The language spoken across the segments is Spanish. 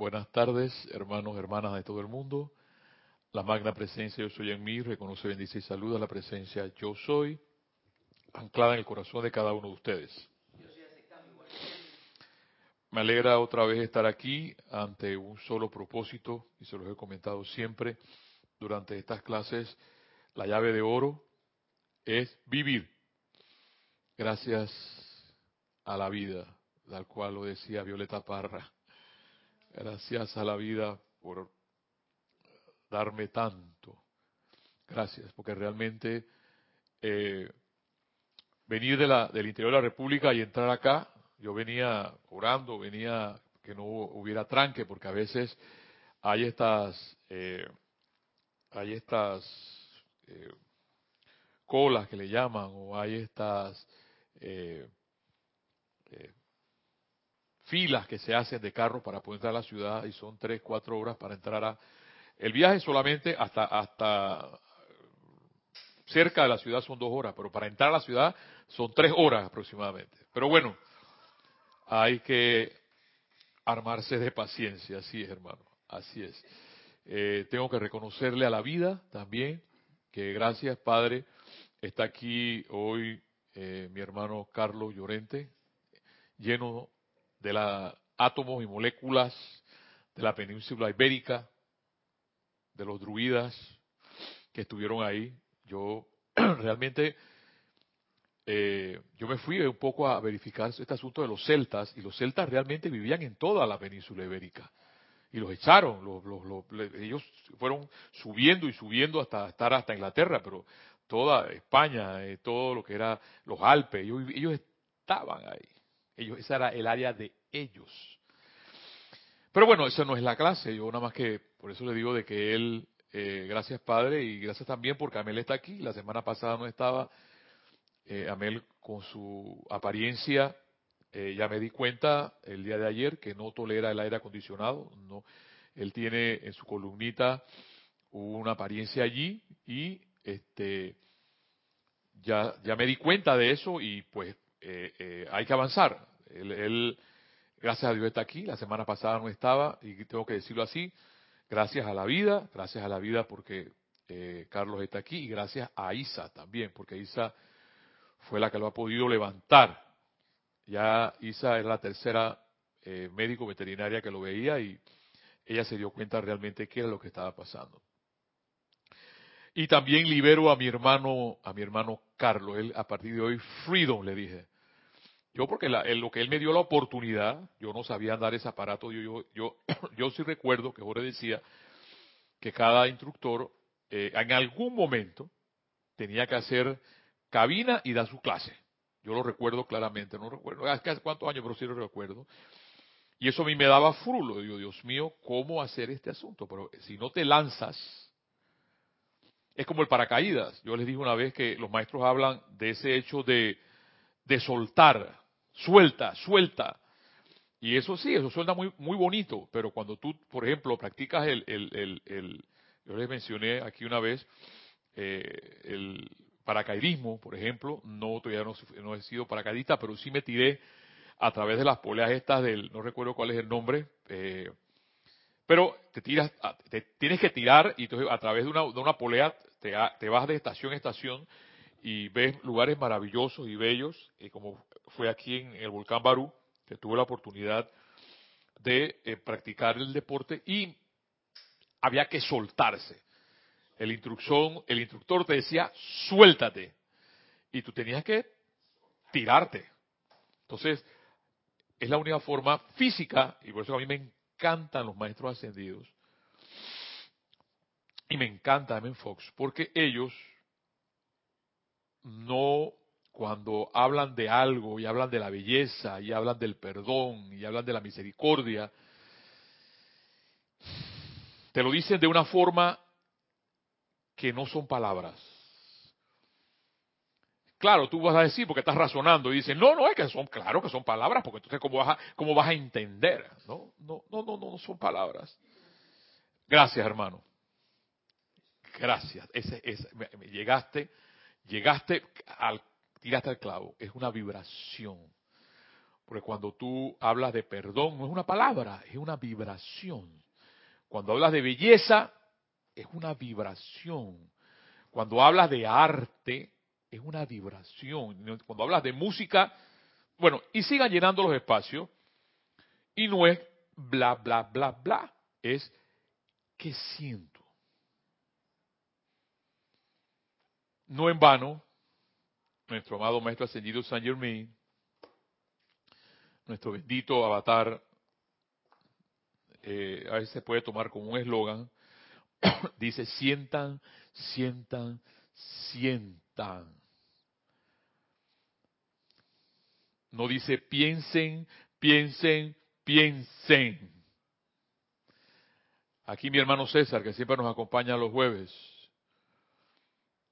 Buenas tardes, hermanos, hermanas de todo el mundo. La magna presencia yo soy en mí, reconoce, bendice y saluda la presencia yo soy, anclada en el corazón de cada uno de ustedes. Me alegra otra vez estar aquí ante un solo propósito, y se los he comentado siempre durante estas clases, la llave de oro es vivir. Gracias a la vida, tal cual lo decía Violeta Parra. Gracias a la vida por darme tanto. Gracias, porque realmente eh, venir del interior de la República y entrar acá, yo venía orando, venía que no hubiera tranque, porque a veces hay estas, eh, hay estas eh, colas que le llaman, o hay estas eh, eh, filas que se hacen de carros para poder entrar a la ciudad y son tres, cuatro horas para entrar a... El viaje solamente hasta, hasta cerca de la ciudad son dos horas, pero para entrar a la ciudad son tres horas aproximadamente. Pero bueno, hay que armarse de paciencia, así es hermano, así es. Eh, tengo que reconocerle a la vida también que gracias Padre está aquí hoy eh, mi hermano Carlos Llorente, lleno de la átomos y moléculas de la península ibérica, de los druidas que estuvieron ahí. Yo realmente, eh, yo me fui un poco a verificar este asunto de los celtas, y los celtas realmente vivían en toda la península ibérica. Y los echaron, ellos fueron subiendo y subiendo hasta estar hasta Inglaterra, pero toda España, eh, todo lo que era los Alpes, ellos, estaban ahí. Ellos, esa era el área de ellos. Pero bueno, esa no es la clase, yo nada más que, por eso le digo de que él, eh, gracias Padre, y gracias también porque Amel está aquí, la semana pasada no estaba, eh, Amel con su apariencia, ya me di cuenta el día de ayer que no tolera el aire acondicionado, no, él tiene en su columnita una apariencia allí y este, ya, ya me di cuenta de eso y pues eh, eh, hay que avanzar. Él, gracias a Dios, está aquí. La semana pasada no estaba y tengo que decirlo así. Gracias a la vida, gracias a la vida porque eh, Carlos está aquí y gracias a Isa también, porque Isa fue la que lo ha podido levantar. Ya Isa era la tercera médico veterinaria que lo veía y ella se dio cuenta realmente qué era lo que estaba pasando. Y también libero a mi hermano, a mi hermano Carlos. Él, a partir de hoy, freedom, le dije. Yo porque lo que él me dio la oportunidad, yo no sabía andar ese aparato. Yo, yo, yo, yo sí recuerdo que Jorge decía que cada instructor eh, en algún momento tenía que hacer cabina y dar su clase. Yo lo recuerdo claramente, no recuerdo hace cuántos años, pero sí lo recuerdo. Y eso a mí me daba frulo. Digo, Dios mío, ¿cómo hacer este asunto? Pero si no te lanzas, es como el paracaídas. Yo les dije una vez que los maestros hablan de ese hecho de, de soltar, suelta, suelta. Y eso sí, eso suena muy, muy bonito, pero cuando tú, por ejemplo, practicas el, el, el, yo les mencioné aquí una vez, eh, el paracaidismo, por ejemplo, no, todavía no, no, he sido paracaidista, pero sí me tiré a través de las poleas estas del, no recuerdo cuál es el nombre, eh, pero te tiras, te tienes que tirar y entonces a través de una, de una polea te, te, vas de estación a estación y ves lugares maravillosos y bellos, y como fue aquí en el volcán Barú, que tuve la oportunidad de eh, practicar el deporte y había que soltarse. El, instrucción, el instructor te decía, suéltate. Y tú tenías que tirarte. Entonces, es la única forma física, y por eso a mí me encantan los maestros ascendidos. Y me encanta Amen Fox, porque ellos no, cuando hablan de algo y hablan de la belleza y hablan del perdón y hablan de la misericordia, te lo dicen de una forma que no son palabras. Claro, tú vas a decir porque estás razonando y dices, no, no, es que son, claro que son palabras, porque entonces ¿cómo vas a, cómo vas a entender? No, no, no, no, no son palabras. Gracias, hermano. Gracias. Ese, ese, llegaste, llegaste al, tiraste al clavo. Es una vibración. Porque cuando tú hablas de perdón, no es una palabra, es una vibración. Cuando hablas de belleza, es una vibración. Cuando hablas de arte, es una vibración. Cuando hablas de música, bueno, y sigan llenando los espacios, y no es bla, bla, bla, bla, es qué siento. No en vano, nuestro amado Maestro Ascendido San Germain nuestro bendito avatar, eh, a veces se puede tomar como un eslogan, dice, sientan, sientan, sientan. No dice piensen, piensen, piensen. Aquí mi hermano César, que siempre nos acompaña los jueves,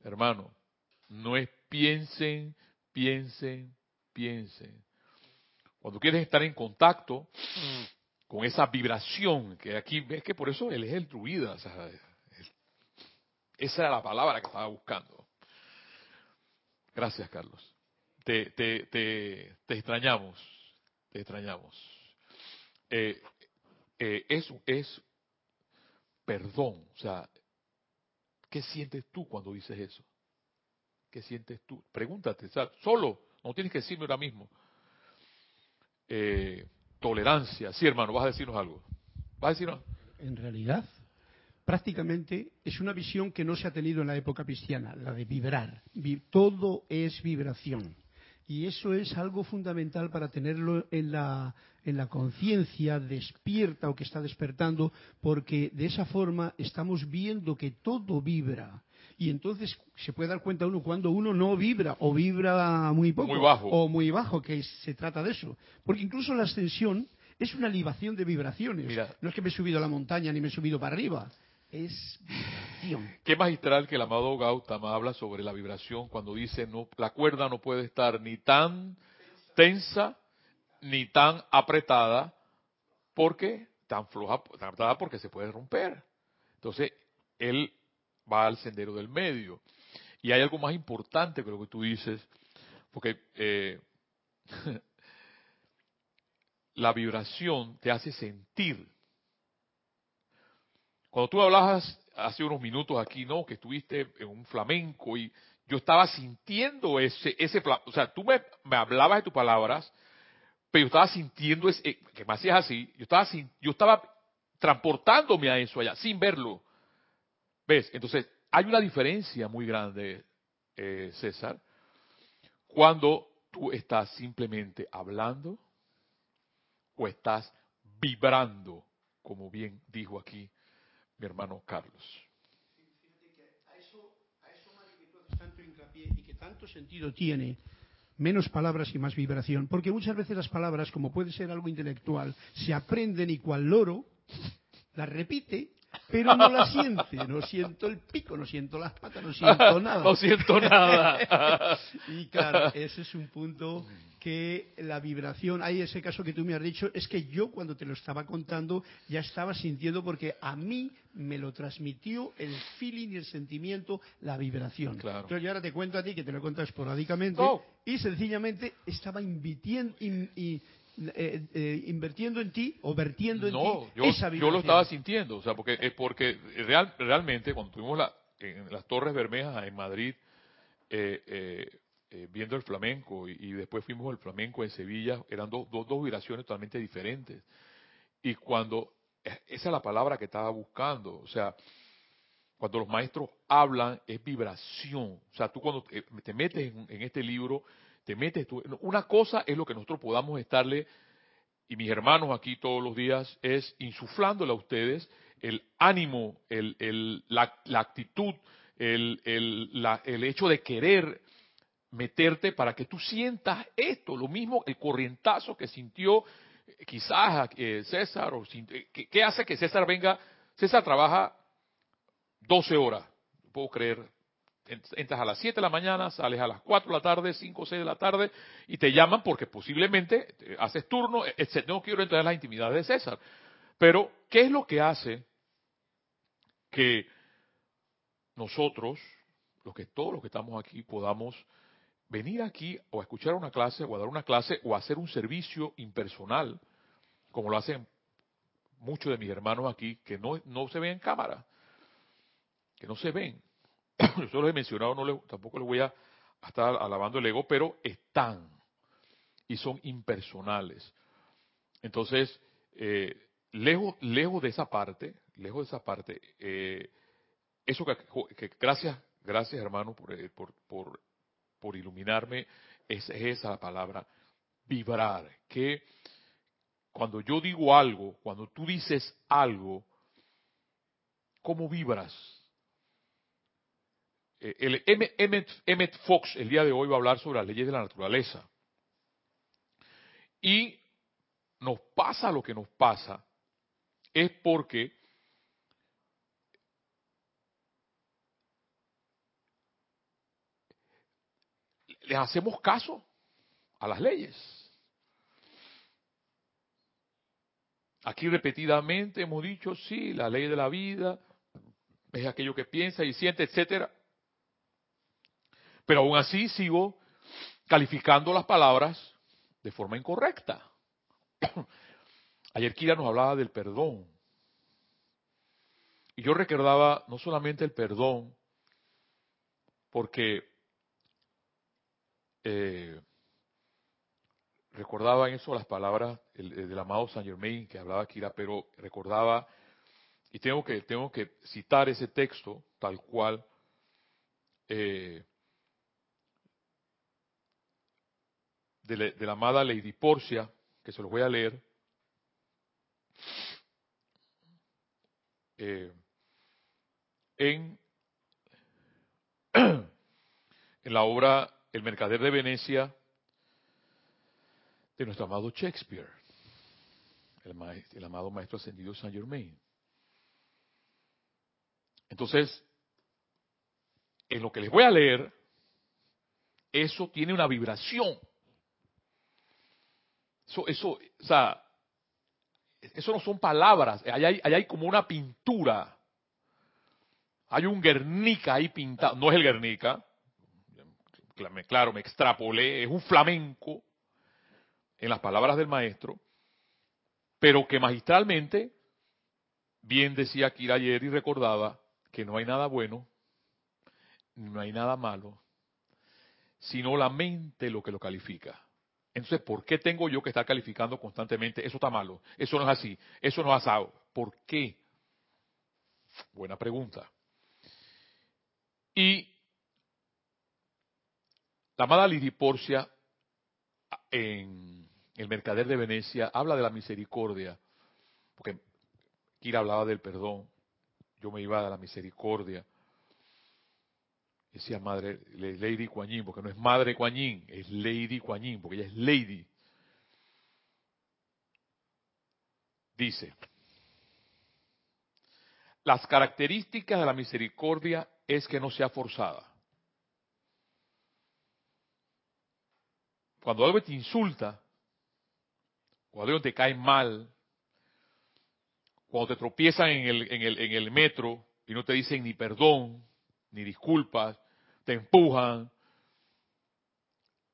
hermano, no es piensen, piensen, piensen. Cuando quieres estar en contacto con esa vibración, que aquí ves que por eso él es el druida, esa era la palabra que estaba buscando. Gracias, Carlos. Te, te, te, extrañamos, te extrañamos. Eh, eh, eso es perdón, o sea, ¿qué sientes tú cuando dices eso? ¿Qué sientes tú? Pregúntate, solo, no tienes que decirme ahora mismo. Eh, tolerancia. Sí, hermano, vas a decirnos algo. ¿Vas a decirnos? En realidad, prácticamente es una visión que no se ha tenido en la época cristiana, la de vibrar. Todo es vibración. Y eso es algo fundamental para tenerlo en la, en la conciencia despierta o que está despertando, porque de esa forma estamos viendo que todo vibra y entonces se puede dar cuenta uno cuando uno no vibra o vibra muy poco o muy bajo, que se trata de eso. Porque incluso la ascensión es una libación de vibraciones. No es que me he subido a la montaña ni me he subido para arriba. Es vibración. Qué magistral que el amado Gautama habla sobre la vibración cuando dice no, la cuerda no puede estar ni tan tensa ni tan apretada porque tan floja, tan apretada porque se puede romper. Entonces, él va al sendero del medio. Y hay algo más importante que lo que tú dices, porque eh, la vibración te hace sentir. Cuando tú hablabas hace unos minutos aquí, ¿no? Que estuviste en un flamenco y yo estaba sintiendo ese, ese, o sea, tú me, me hablabas de tus palabras, pero yo estaba sintiendo ese, eh, que me hacías así, yo estaba, yo estaba transportándome a eso allá, sin verlo. ¿Ves? Entonces, hay una diferencia muy grande, eh, César, cuando tú estás simplemente hablando o estás vibrando, como bien dijo aquí mi hermano Carlos. Tanto hincapié y que tanto sentido tiene menos palabras y más vibración, porque muchas veces las palabras, como puede ser algo intelectual, se aprenden y cual loro las repite pero no la siente, no siento el pico, no siento las patas, no siento nada. no siento nada. y claro, ese es un punto que la vibración, hay ese caso que tú me has dicho, es que yo cuando te lo estaba contando ya estaba sintiendo porque a mí me lo transmitió el feeling y el sentimiento, la vibración. Claro. Entonces yo ahora te cuento a ti que te lo he esporádicamente y sencillamente estaba invitiendo, y eh, eh, invirtiendo en ti o vertiendo en ti yo, esa yo lo estaba sintiendo, o sea, porque es porque real, realmente cuando tuvimos la, en las Torres Bermejas en Madrid eh, viendo el flamenco y, después fuimos al flamenco en Sevilla, eran dos vibraciones totalmente diferentes. Y cuando, esa es la palabra que estaba buscando, o sea, cuando los maestros hablan es vibración. O sea, tú cuando te, metes en, este libro te metes tú. Una cosa es lo que nosotros podamos estarle, y mis hermanos aquí todos los días, es insuflándole a ustedes el ánimo, el, la, actitud, el, el hecho de querer meterte para que tú sientas esto, lo mismo, el corrientazo que sintió eh, quizás eh, César, o eh, ¿qué hace que César venga? César trabaja 12 horas, puedo creer, entras a las 7 de la mañana, sales a las 4 de la tarde, 5 o 6 de la tarde, y te llaman porque posiblemente haces turno, etc. No quiero entrar en la intimidad de César. Pero, ¿qué es lo que hace que nosotros, los que todos los que estamos aquí, podamos venir aquí o escuchar una clase o a dar una clase o hacer un servicio impersonal, como lo hacen muchos de mis hermanos aquí, que no, no se ven en cámara, que no se ven. Yo solo he mencionado, no le, tampoco les voy a, estar alabando el ego, pero están y son impersonales. Entonces, eh, lejos, lejos de esa parte, lejos de esa parte, eh, eso que, gracias, gracias hermano por, eh, por, por, por iluminarme, es, esa la palabra, vibrar, que cuando yo digo algo, cuando tú dices algo, ¿cómo vibras? Eh, el Emmett, Fox el día de hoy va a hablar sobre las leyes de la naturaleza. Y nos pasa lo que nos pasa es porque les hacemos caso a las leyes. Aquí repetidamente hemos dicho, sí, la ley de la vida es aquello que piensa y siente, etcétera. Pero aún así sigo calificando las palabras de forma incorrecta. Ayer Kira nos hablaba del perdón. Y yo recordaba no solamente el perdón, porque eh, recordaba en eso las palabras del, amado Saint Germain que hablaba Kira, pero recordaba, y tengo que, tengo que citar ese texto tal cual, eh, de, la, amada Lady Porcia, que se los voy a leer. Eh, en, en la obra El Mercader de Venecia de nuestro amado Shakespeare, el, el amado Maestro Ascendido Saint Germain. Entonces, en lo que les voy a leer, eso tiene una vibración. Eso, o sea, eso no son palabras, allá hay, hay como una pintura. Hay un Guernica ahí pintado, no es el Guernica, claro, me extrapolé, es un flamenco en las palabras del maestro, pero que magistralmente, bien decía Kira ayer y recordaba que no hay nada bueno, no hay nada malo, sino la mente lo que lo califica. Entonces, ¿por qué tengo yo que estar calificando constantemente? Eso está malo, eso no es así, eso no es asado. ¿Por qué? Buena pregunta. Y la amada Lidiporcia en El Mercader de Venecia habla de la misericordia, porque Kira hablaba del perdón, yo me iba a la misericordia decía madre, Lady Kuan porque no es madre Kuan es Lady Kuan porque ella es Lady. Dice, las características de la misericordia es que no sea forzada. Cuando algo te insulta, cuando algo te cae mal, cuando te tropiezan en el, en el, en el metro y no te dicen ni perdón, ni disculpas, te empujan.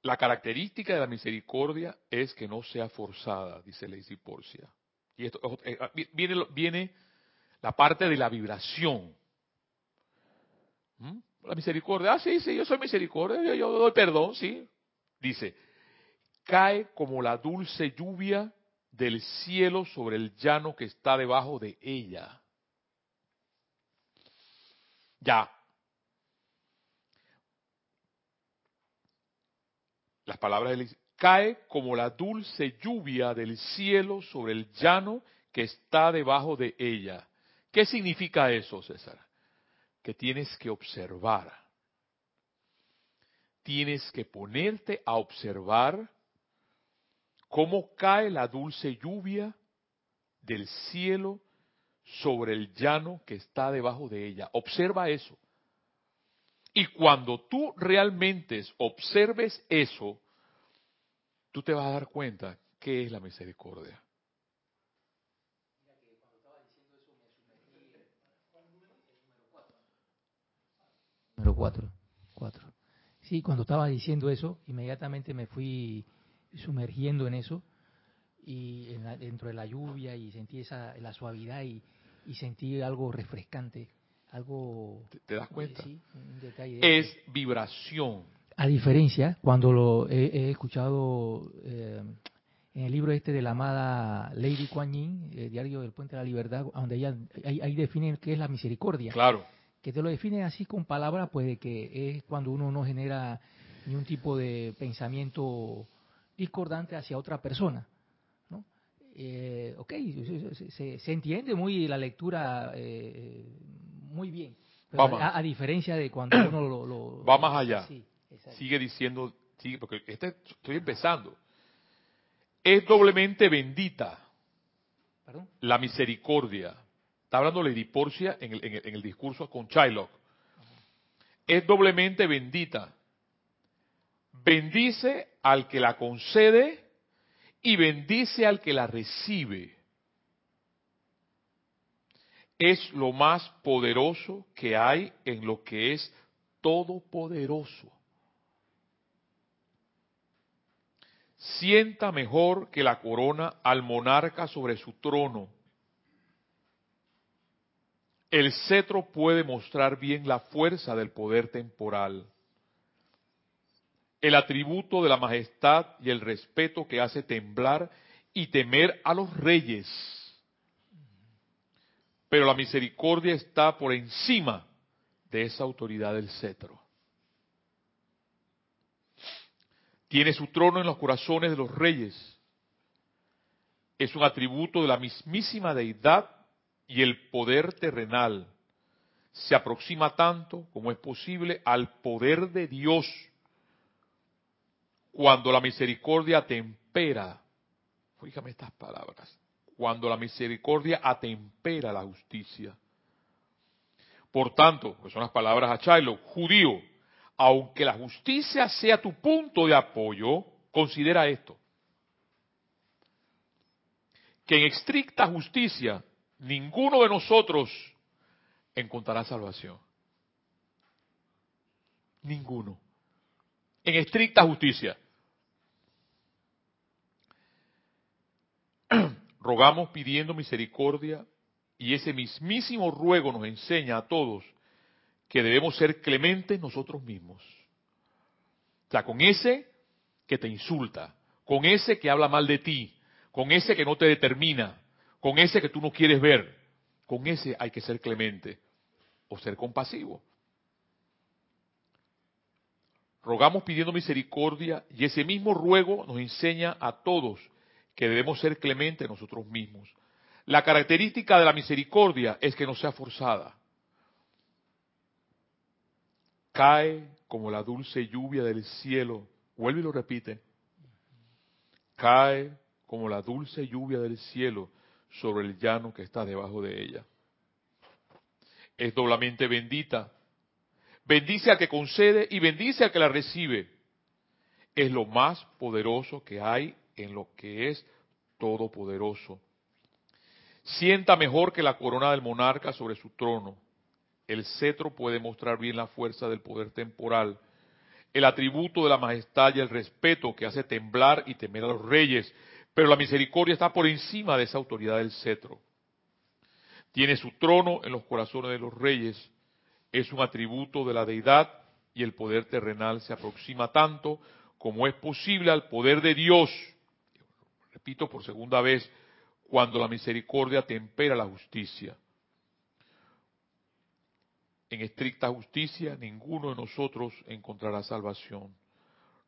La característica de la misericordia es que no sea forzada, dice Lady Porcia. Y esto eh, ah, viene, viene la parte de la vibración. ¿Mm? La misericordia, ah, sí, sí, yo soy misericordia, yo, yo doy perdón, sí. Dice, cae como la dulce lluvia del cielo sobre el llano que está debajo de ella. Ya, las palabras de cae como la dulce lluvia del cielo sobre el llano que está debajo de ella. ¿Qué significa eso, César? Que tienes que observar. Tienes que ponerte a observar cómo cae la dulce lluvia del cielo sobre el llano que está debajo de ella. Observa eso. Y cuando tú realmente observes eso, tú te vas a dar cuenta qué es la misericordia. Número cuatro. cuatro. Sí, cuando estaba diciendo eso, inmediatamente me fui sumergiendo en eso y dentro de la lluvia y sentí esa la suavidad y, sentí algo refrescante, algo... ¿Te, das cuenta? Sí, un detalle es vibración. A diferencia, cuando lo he, escuchado eh, en el libro este de la amada Lady Kuan Yin, el Diario del Puente de la Libertad, donde ella ahí, ahí define qué es la misericordia. Claro. Que te lo define así con palabras, pues de que es cuando uno no genera ni un tipo de pensamiento discordante hacia otra persona. ¿no? Eh, ok, se, entiende muy la lectura eh, muy bien. a, diferencia de cuando uno lo... Va más allá. sigue diciendo, sigue, porque este, estoy empezando. Es doblemente bendita la misericordia. Está hablando Lady Porcia en el, en el, discurso con Shylock. Es doblemente bendita bendice al que la concede y bendice al que la recibe. Es lo más poderoso que hay en lo que es todopoderoso. Sienta mejor que la corona al monarca sobre su trono. El cetro puede mostrar bien la fuerza del poder temporal el atributo de la majestad y el respeto que hace temblar y temer a los reyes. Pero la misericordia está por encima de esa autoridad del cetro. Tiene su trono en los corazones de los reyes. Es un atributo de la mismísima deidad y el poder terrenal. Se aproxima tanto como es posible al poder de Dios cuando la misericordia atempera, fíjame estas palabras, cuando la misericordia atempera la justicia. Por tanto, pues son las palabras a Chailo, judío, aunque la justicia sea tu punto de apoyo, considera esto, que en estricta justicia ninguno de nosotros encontrará salvación. Ninguno. En estricta justicia. Rogamos pidiendo misericordia y ese mismísimo ruego nos enseña a todos que debemos ser clementes nosotros mismos. O sea, con ese que te insulta, con ese que habla mal de ti, con ese que no te determina, con ese que tú no quieres ver, con ese hay que ser clemente o ser compasivo. Rogamos pidiendo misericordia y ese mismo ruego nos enseña a todos que debemos ser clementes nosotros mismos. La característica de la misericordia es que no sea forzada. Cae como la dulce lluvia del cielo. Vuelve y lo repite. Cae como la dulce lluvia del cielo sobre el llano que está debajo de ella. Es doblemente bendita. Bendice al que concede y bendice al que la recibe. Es lo más poderoso que hay en lo que es todopoderoso. Sienta mejor que la corona del monarca sobre su trono. El cetro puede mostrar bien la fuerza del poder temporal, el atributo de la majestad y el respeto que hace temblar y temer a los reyes, pero la misericordia está por encima de esa autoridad del cetro. Tiene su trono en los corazones de los reyes, es un atributo de la deidad y el poder terrenal se aproxima tanto como es posible al poder de Dios repito por segunda vez, cuando la misericordia tempera la justicia. En estricta justicia ninguno de nosotros encontrará salvación.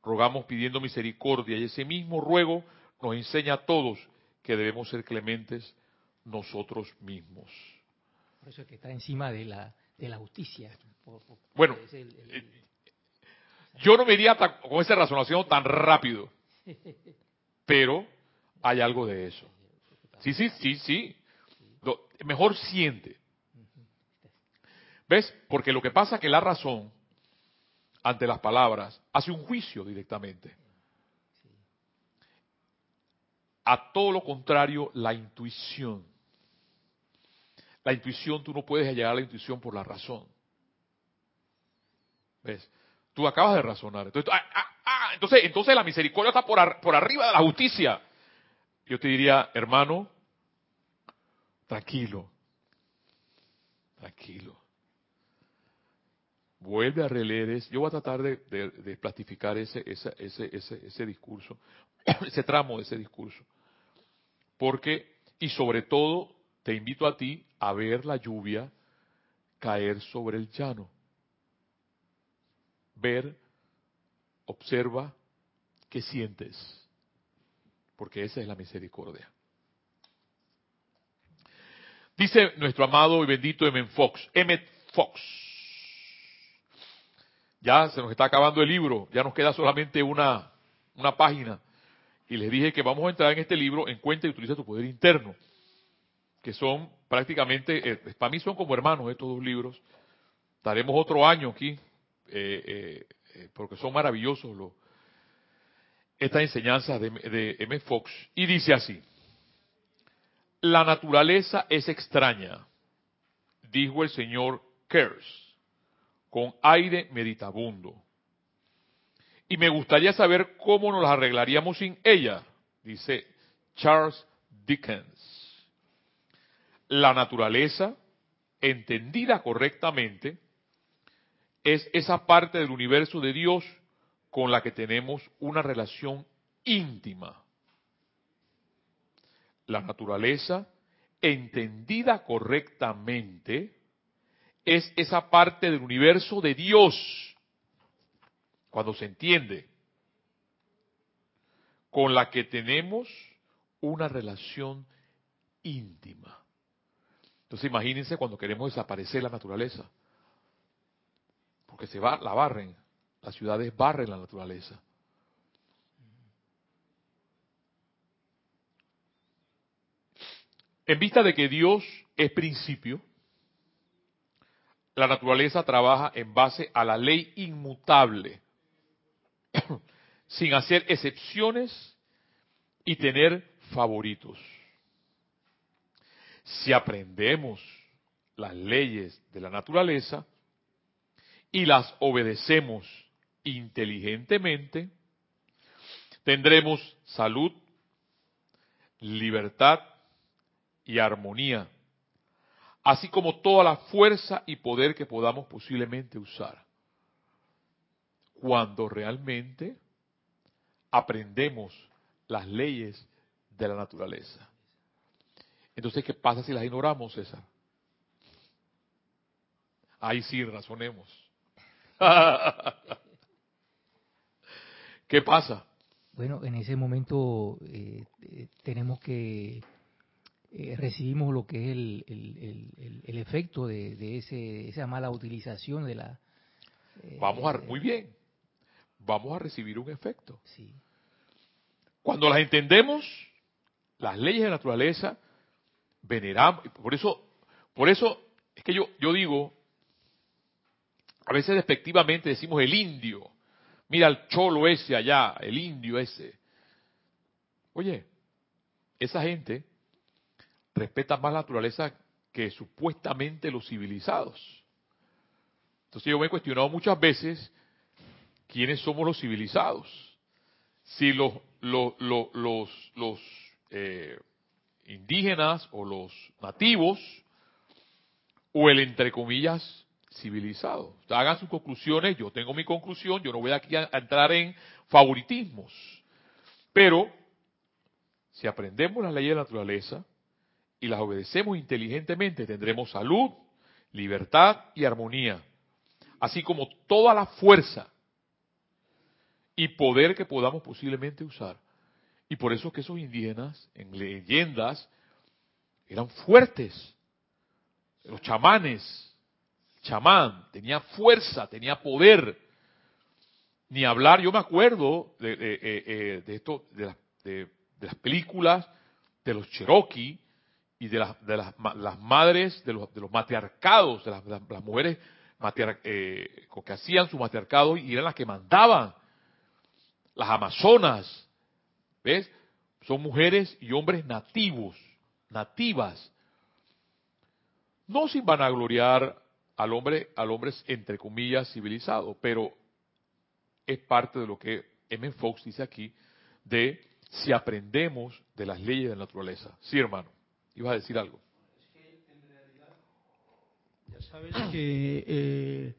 Rogamos pidiendo misericordia y ese mismo ruego nos enseña a todos que debemos ser clementes nosotros mismos. Por eso es que está encima de la, de la justicia. bueno, eh, yo no me iría con esa razonación tan rápido, pero hay algo de eso. Sí, sí, sí, sí. mejor siente. ¿Ves? Porque lo que pasa es que la razón, ante las palabras, hace un juicio directamente. A todo lo contrario, la intuición. La intuición, tú no puedes llegar a la intuición por la razón. ¿Ves? Tú acabas de razonar. Entonces, ah, ah, ah, entonces, entonces la misericordia está por, ar- por arriba de la justicia. Yo te diría, hermano, tranquilo, tranquilo. Vuelve a releer ese. Yo voy a tratar de, de- plastificar ese, ese, ese, ese, ese discurso, ese tramo de ese discurso. Porque, y sobre todo, te invito a ti a ver la lluvia caer sobre el llano. Ver, observa, ¿qué sientes? Porque esa es la misericordia. Dice nuestro amado y bendito M. Fox, M. Fox. Ya se nos está acabando el libro, ya nos queda solamente una, una página. Y les dije que vamos a entrar en este libro, en cuenta y utiliza tu poder interno, que son prácticamente, eh, para mí son como hermanos estos dos libros. Estaremos otro año aquí, eh, eh, porque son maravillosos los, estas enseñanzas de, M. Fox. Y dice así, la naturaleza es extraña, dijo el señor Kers, con aire meditabundo. Y me gustaría saber cómo nos arreglaríamos sin ella, dice Charles Dickens. La naturaleza, entendida correctamente, es esa parte del universo de Dios con la que tenemos una relación íntima. La naturaleza, entendida correctamente, es esa parte del universo de Dios, cuando se entiende, con la que tenemos una relación íntima. Entonces imagínense cuando queremos desaparecer la naturaleza, porque se va, la barren, las ciudades barren la naturaleza. En vista de que Dios es principio, la naturaleza trabaja en base a la ley inmutable, sin hacer excepciones y tener favoritos. Si aprendemos las leyes de la naturaleza y las obedecemos inteligentemente, tendremos salud, libertad y armonía, así como toda la fuerza y poder que podamos posiblemente usar. Cuando realmente aprendemos las leyes de la naturaleza. Entonces, ¿qué pasa si las ignoramos, César? Ahí sí, razonemos. ¿Qué pasa? Bueno, en ese momento eh, eh, tenemos que eh, recibimos lo que es el, el, el, el efecto de, de ese, esa mala utilización de la. eh, Vamos a, muy bien, vamos a recibir un efecto. Sí. Cuando las entendemos, las leyes de la naturaleza, veneramos, por eso, por eso es que yo, yo digo, a veces despectivamente decimos el indio, mira el cholo ese allá, el indio ese. Oye, esa gente respeta más la naturaleza que supuestamente los civilizados. Entonces yo me he cuestionado muchas veces quiénes somos los civilizados. Si los, los, los, los, los eh, indígenas o los nativos o el entre comillas civilizado. Hagan sus conclusiones, yo tengo mi conclusión, yo no voy aquí a entrar en favoritismos. Pero si aprendemos las leyes de la naturaleza, y las obedecemos inteligentemente, tendremos salud, libertad y armonía, así como toda la fuerza y poder que podamos posiblemente usar. Y por eso es que esos indígenas, en leyendas, eran fuertes. Los chamanes, chamán, tenía fuerza, tenía poder. Ni hablar, yo me acuerdo de, de, de esto, de, la, de, las películas de los Cherokee, y de las, las, madres, de los, de los matriarcados, de las, de las mujeres matriar, eh, que hacían su matriarcado y eran las que mandaban. Las amazonas, ¿ves? Son mujeres y hombres nativos, nativas. No sin vanagloriar al hombre, al hombre entre comillas civilizado, pero es parte de lo que M. Fox dice aquí, de si aprendemos de las leyes de la naturaleza. Sí, hermano, ibas a decir algo. Ya sabes que eh,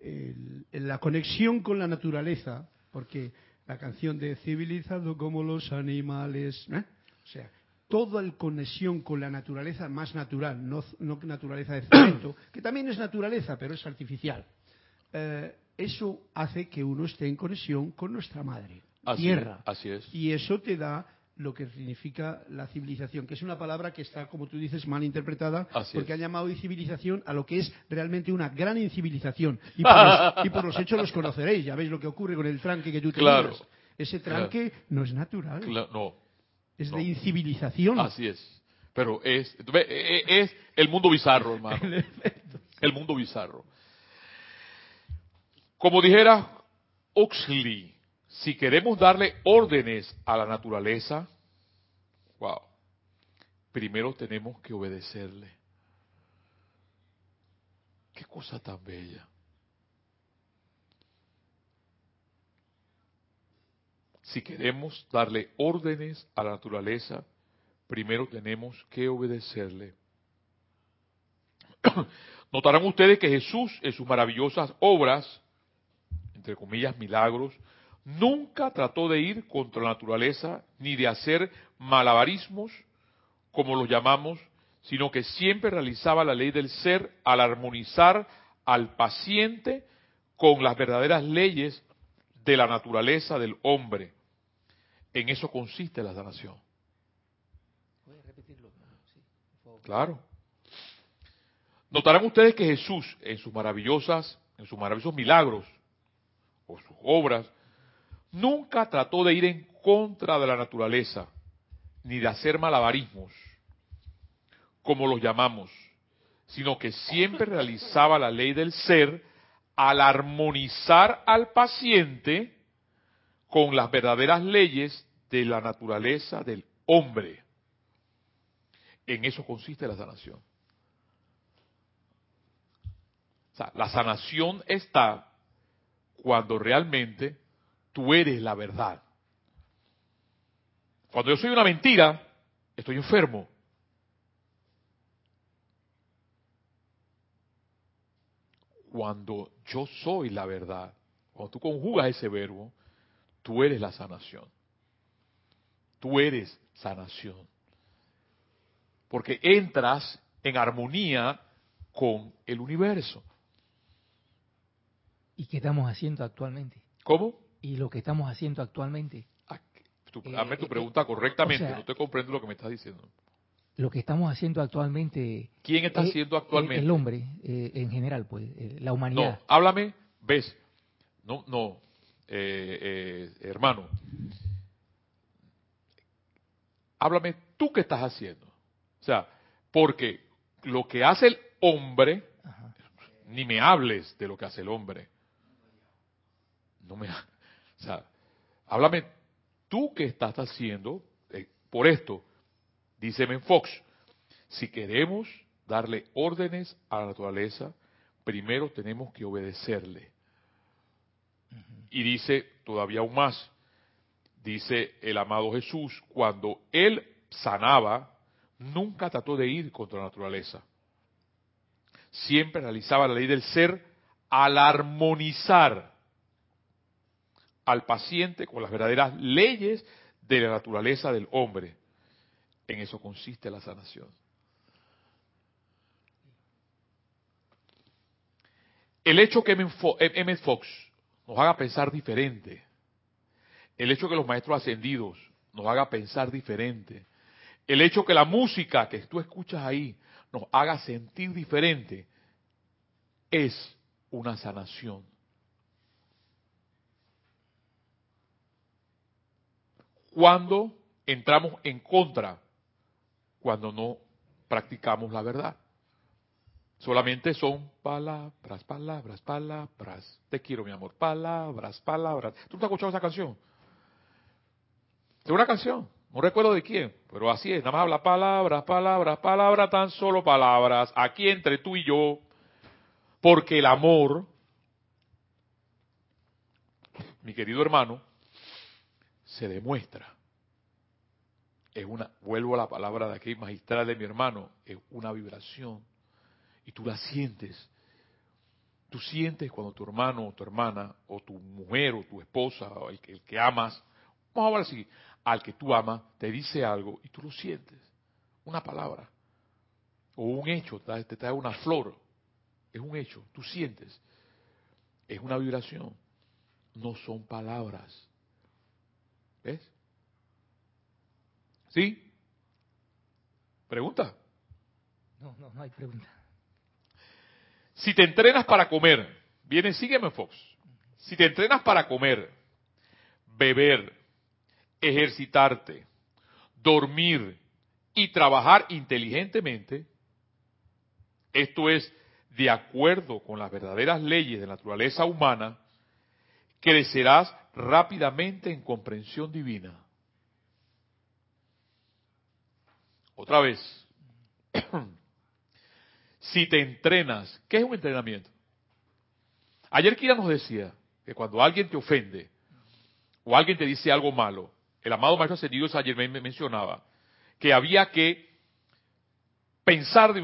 el- la conexión con la naturaleza, porque la canción de civilizado como los animales, ¿eh? o sea, toda la conexión con la naturaleza más natural, no, no naturaleza de cemento, que también es naturaleza, pero es artificial. Eh, eso hace que uno esté en conexión con nuestra madre, Así, tierra. así es. Y eso te da lo que significa la civilización, que es una palabra que está, como tú dices, mal interpretada, Así porque es. han llamado civilización a lo que es realmente una gran incivilización. Y por, los, y por los hechos los conoceréis, ya veis lo que ocurre con el tranque que tú tenías. Claro. Ese tranque no es natural, no, es no. de incivilización. así es. Pero es, eh, eh, es el mundo bizarro, hermano. El mundo bizarro. Como dijera Oxley, si queremos darle órdenes a la naturaleza, wow, primero tenemos que obedecerle. Qué cosa tan bella. Si queremos darle órdenes a la naturaleza, primero tenemos que obedecerle. Notarán ustedes que Jesús en sus maravillosas obras, entre comillas milagros, nunca trató de ir contra la naturaleza ni de hacer malabarismos, como los llamamos, sino que siempre realizaba la ley del ser al armonizar al paciente con las verdaderas leyes de la naturaleza del hombre. En eso consiste la sanación. ¿Puedes repetirlo? Sí, por favor. Claro. Notarán ustedes que Jesús, en sus maravillosas, en sus maravillosos milagros o sus obras, nunca trató de ir en contra de la naturaleza, ni de hacer malabarismos, como los llamamos, sino que siempre realizaba la ley del ser al armonizar al paciente con las verdaderas leyes de la naturaleza del hombre. En eso consiste la sanación. O sea, la sanación está cuando realmente tú eres la verdad. Cuando yo soy una mentira, estoy enfermo. Cuando yo soy la verdad, cuando tú conjugas ese verbo, tú eres la sanación. Tú eres sanación. Porque entras en armonía con el universo. ¿Y qué estamos haciendo actualmente? ¿Cómo? Y lo que estamos haciendo actualmente. Ah, tú- Eh, hazme tu eh, pregunta correctamente, o sea- no te comprendo lo que me estás diciendo. Lo que estamos haciendo actualmente. ¿Quién está eh, haciendo eh, actualmente? El hombre, eh, en general, pues, eh, la No, humanidad. háblame, ves. No, no, eh, eh, hermano. Háblame tú qué estás haciendo. O sea, porque lo que hace el hombre, Ajá. ni me hables de lo que hace el hombre. No me, o sea, háblame tú qué estás haciendo eh, por esto. Dice Men Fox, si queremos darle órdenes a la naturaleza, primero tenemos que obedecerle. Y dice todavía aún más, dice el amado Jesús, cuando él sanaba, nunca trató de ir contra la naturaleza. Siempre realizaba la ley del ser al armonizar al paciente con las verdaderas leyes de la naturaleza del hombre. En eso consiste la sanación. El hecho que Emmett Fox nos haga pensar diferente, el hecho que los maestros ascendidos nos haga pensar diferente, el hecho que la música que tú escuchas ahí nos haga sentir diferente, es una sanación. Cuando entramos en contra, cuando no practicamos la verdad. Solamente son palabras, palabras, palabras. Te quiero, mi amor. Palabras, palabras. ¿Tú no has escuchado esa canción? Es una canción. No recuerdo de quién, pero así es. Nada más habla palabras, palabras, palabras, tan solo palabras. Aquí entre tú y yo. Porque el amor mi querido hermano, se demuestra. Es una, vuelvo a la palabra de aquí magistral de mi hermano, es una vibración. Y tú la sientes. Tú sientes cuando tu hermano o tu hermana, o tu mujer o tu esposa, o el, que amas, vamos a hablar así, al que tú amas, te dice algo y tú lo sientes. Una palabra. O un hecho, te trae una flor. Es un hecho, tú sientes. Es una vibración. No son palabras. ¿Ves? ¿Sí? ¿Pregunta? No, no, no hay pregunta. Si te entrenas para comer, viene, sígueme Fox. Si te entrenas para comer, beber, ejercitarte, dormir y trabajar inteligentemente, esto es de acuerdo con las verdaderas leyes de la naturaleza humana, crecerás rápidamente en comprensión divina. Otra vez, si te entrenas, ¿qué es un entrenamiento? Ayer Kira nos decía que cuando alguien te ofende o alguien te dice algo malo, el amado Maestro Ascendido ayer me mencionaba que había que pensar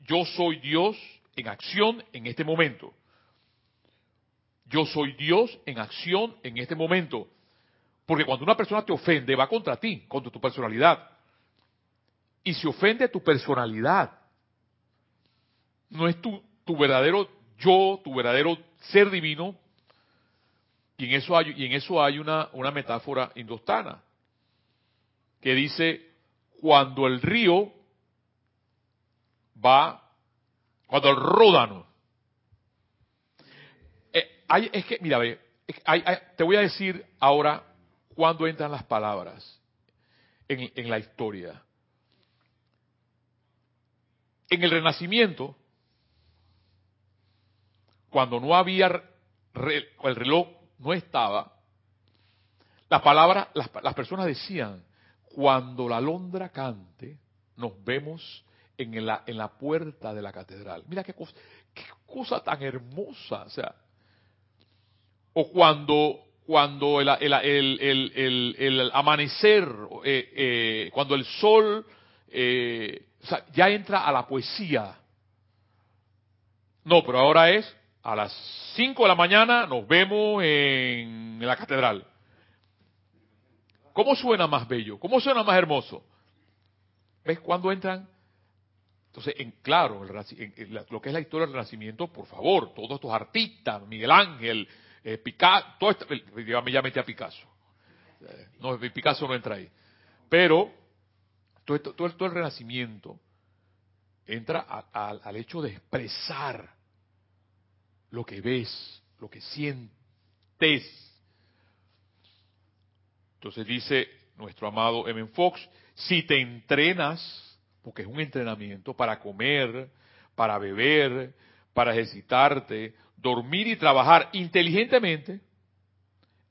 yo soy Dios en acción en este momento. Yo soy Dios en acción en este momento. Porque cuando una persona te ofende, va contra ti, contra tu personalidad. Y se ofende tu personalidad. No es tu, tu verdadero yo, tu verdadero ser divino. Y en eso hay, y en eso hay una, una metáfora indostana que dice, cuando el río va, cuando el ródano, eh, hay, es que, mira, ve, hay, te voy a decir ahora cuándo entran las palabras en, en la historia. En el Renacimiento, cuando no había, el reloj no estaba, la palabra, las, las personas decían, cuando la alondra cante, nos vemos en la, en la puerta de la catedral. Mira qué cosa, qué cosa tan hermosa. O sea, o cuando, cuando el, el, el, el amanecer, eh, eh, cuando el sol eh, ya entra a la poesía. No, pero ahora es a las 5 de la mañana nos vemos en la catedral. ¿Cómo suena más bello? ¿Cómo suena más hermoso? ¿Ves cuando entran? Entonces, en claro, en, la, lo que es la historia del Renacimiento, por favor, todos estos artistas, Miguel Ángel, eh, Picasso, todo esto, ya me metí a Picasso. Eh, no, Picasso no entra ahí. Pero todo, todo, todo el Renacimiento entra al hecho de expresar lo que ves, lo que sientes. Entonces dice nuestro amado M. Fox, si te entrenas, porque es un entrenamiento para comer, para beber, para ejercitarte, dormir y trabajar inteligentemente,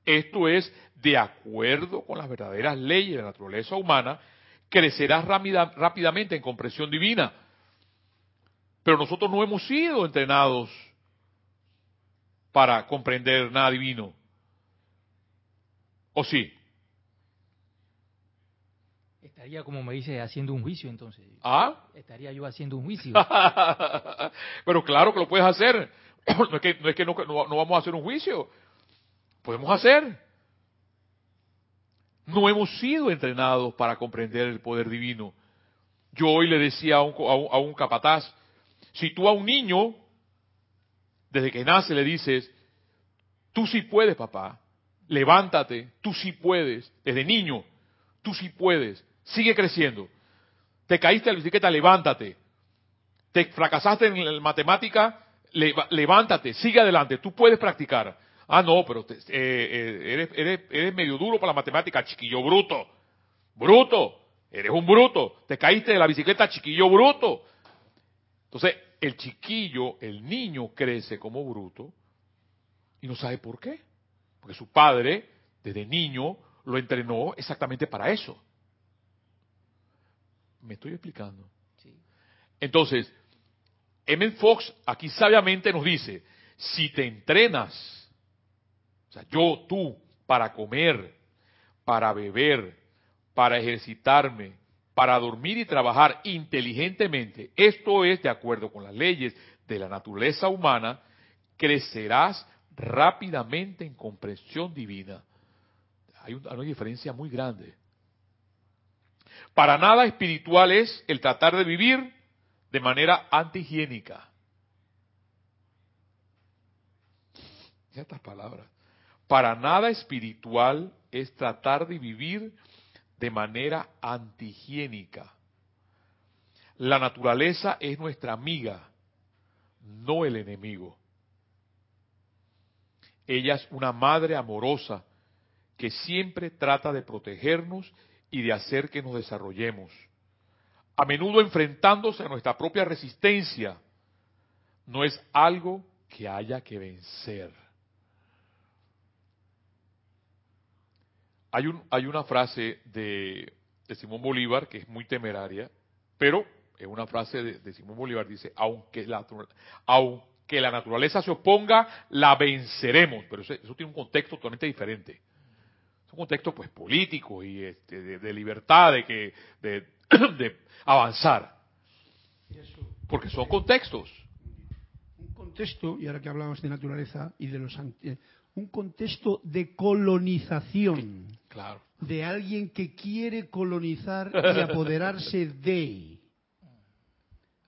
esto es de acuerdo con las verdaderas leyes de la naturaleza humana, crecerás rápida, rápidamente en comprensión divina. Pero nosotros no hemos sido entrenados para comprender nada divino. ¿O sí? Estaría, como me dice, haciendo un juicio entonces. ¿Ah? Estaría yo haciendo un juicio. Pero claro que lo puedes hacer. No es que no, es que no, no vamos a hacer un juicio. Podemos hacer. No hemos sido entrenados para comprender el poder divino. Yo hoy le decía a un, a un, a un capataz, si tú a un niño, desde que nace, le dices, tú sí puedes, papá, levántate, tú sí puedes, desde niño, tú sí puedes, sigue creciendo. Te caíste de la bicicleta, levántate. Te fracasaste en la matemática, levántate, sigue adelante, tú puedes practicar. Ah, no, pero eh, eh, eres, eres medio duro para la matemática, chiquillo bruto. Bruto, eres un bruto. Te caíste de la bicicleta, chiquillo bruto. Entonces, el chiquillo, el niño crece como bruto y no sabe por qué. Porque su padre, desde niño, lo entrenó exactamente para eso. ¿Me estoy explicando? Sí. Entonces, M. Fox aquí sabiamente nos dice, si te entrenas, sea, yo, tú, para comer, para beber, para ejercitarme, para dormir y trabajar inteligentemente, esto es de acuerdo con las leyes de la naturaleza humana, crecerás rápidamente en comprensión divina. Hay, una diferencia muy grande. Para nada espiritual es el tratar de vivir de manera antihigiénica. Estas palabras. Para nada espiritual es tratar de vivir de manera antihigiénica. La naturaleza es nuestra amiga, no el enemigo. Ella es una madre amorosa que siempre trata de protegernos y de hacer que nos desarrollemos. A menudo enfrentándose a nuestra propia resistencia, no es algo que haya que vencer. Hay, un, hay una frase de, Simón Bolívar que es muy temeraria, pero es una frase de, Simón Bolívar, dice, aunque la, aunque la naturaleza se oponga, la venceremos. Pero eso, tiene un contexto totalmente diferente. Es un contexto pues político y este, de, libertad, de, que, de, avanzar. Porque son contextos. Un contexto, y ahora que hablamos de naturaleza y de los un contexto de colonización. Claro. De alguien que quiere colonizar y apoderarse de.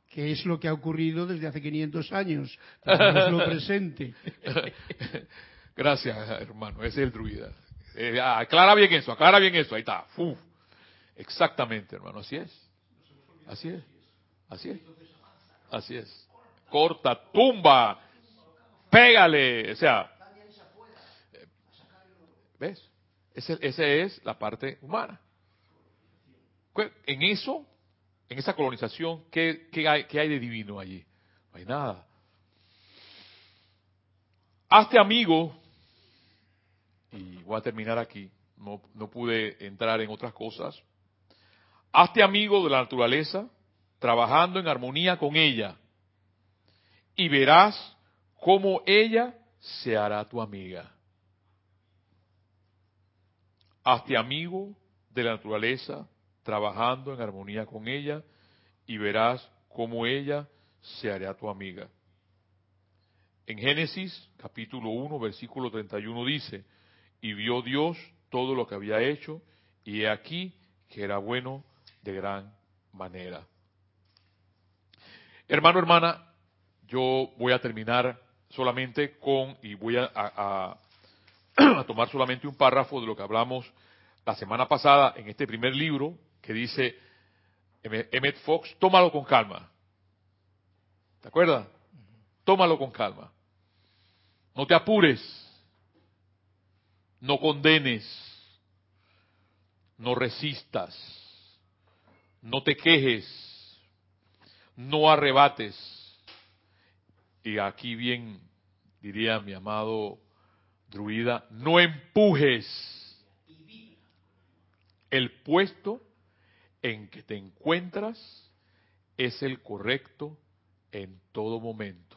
Que es lo que ha ocurrido desde hace 500 años. lo presente. Gracias, hermano. Ese es el druida. Eh, aclara bien eso, aclara bien eso. Ahí está. Exactamente, hermano. Así es. Así es. Así es. Así es. Corta, tumba, pégale. O sea, ¿Ves? Esa es la parte humana. En eso, en esa colonización, ¿qué, hay, hay de divino allí? No hay nada. Hazte amigo, y voy a terminar aquí, no, no pude entrar en otras cosas. Hazte amigo de la naturaleza, trabajando en armonía con ella, y verás cómo ella se hará tu amiga. Hazte amigo de la naturaleza, trabajando en armonía con ella, y verás cómo ella se hará tu amiga. En Génesis capítulo 1, versículo 31 dice, y vio Dios todo lo que había hecho, y he aquí que era bueno de gran manera. Hermano, hermana, yo voy a terminar solamente con, y voy a, a tomar solamente un párrafo de lo que hablamos la semana pasada en este primer libro que dice Emmett Fox, tómalo con calma. ¿Te acuerdas? Tómalo con calma. No te apures. No condenes. No resistas. No te quejes. No arrebates. Y aquí bien diría mi amado no empujes el puesto en que te encuentras es el correcto en todo momento.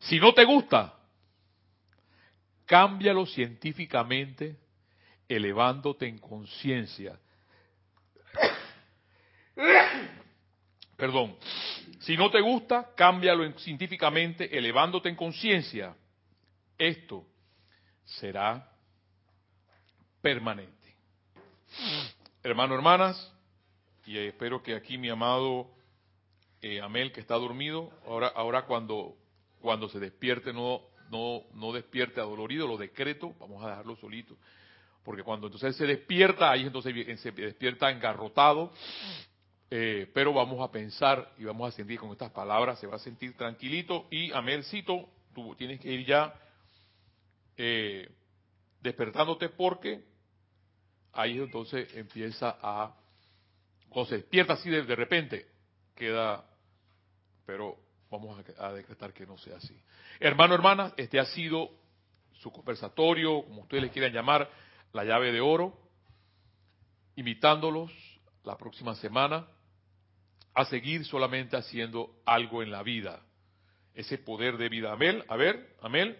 Si no te gusta, cámbialo científicamente, elevándote en conciencia. Perdón. Si no te gusta, cámbialo científicamente, elevándote en conciencia. Esto será permanente. Hermano, hermanas, y espero que aquí mi amado eh, Amel, que está dormido, ahora, ahora cuando, cuando se despierte no, no, no despierte adolorido, lo decreto, vamos a dejarlo solito, porque cuando entonces se despierta, ahí entonces se despierta engarrotado, eh, pero vamos a pensar y vamos a sentir con estas palabras, se va a sentir tranquilito y Amelcito, tú tienes que ir ya eh, despertándote porque ahí entonces empieza a, cuando se despierta así de, repente, queda, pero vamos a, decretar que no sea así. Hermano, hermana, este ha sido su conversatorio, como ustedes le quieran llamar, la llave de oro, invitándolos la próxima semana a seguir solamente haciendo algo en la vida. Ese poder de vida. Amel, a ver, Amel.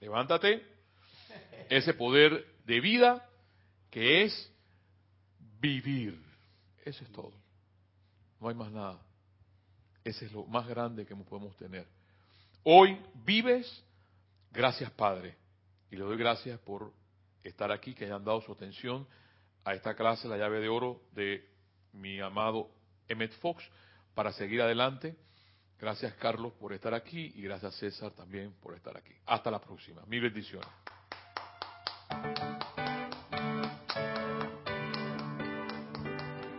levántate, ese poder de vida que es vivir. Eso es todo. No hay más nada. Ese es lo más grande que podemos tener. Hoy vives, gracias Padre. Y le doy gracias por estar aquí, que hayan dado su atención a esta clase, la llave de oro de mi amado Emmet Fox, para seguir adelante. Gracias Carlos por estar aquí y gracias César también por estar aquí. Hasta la próxima. Mil bendiciones.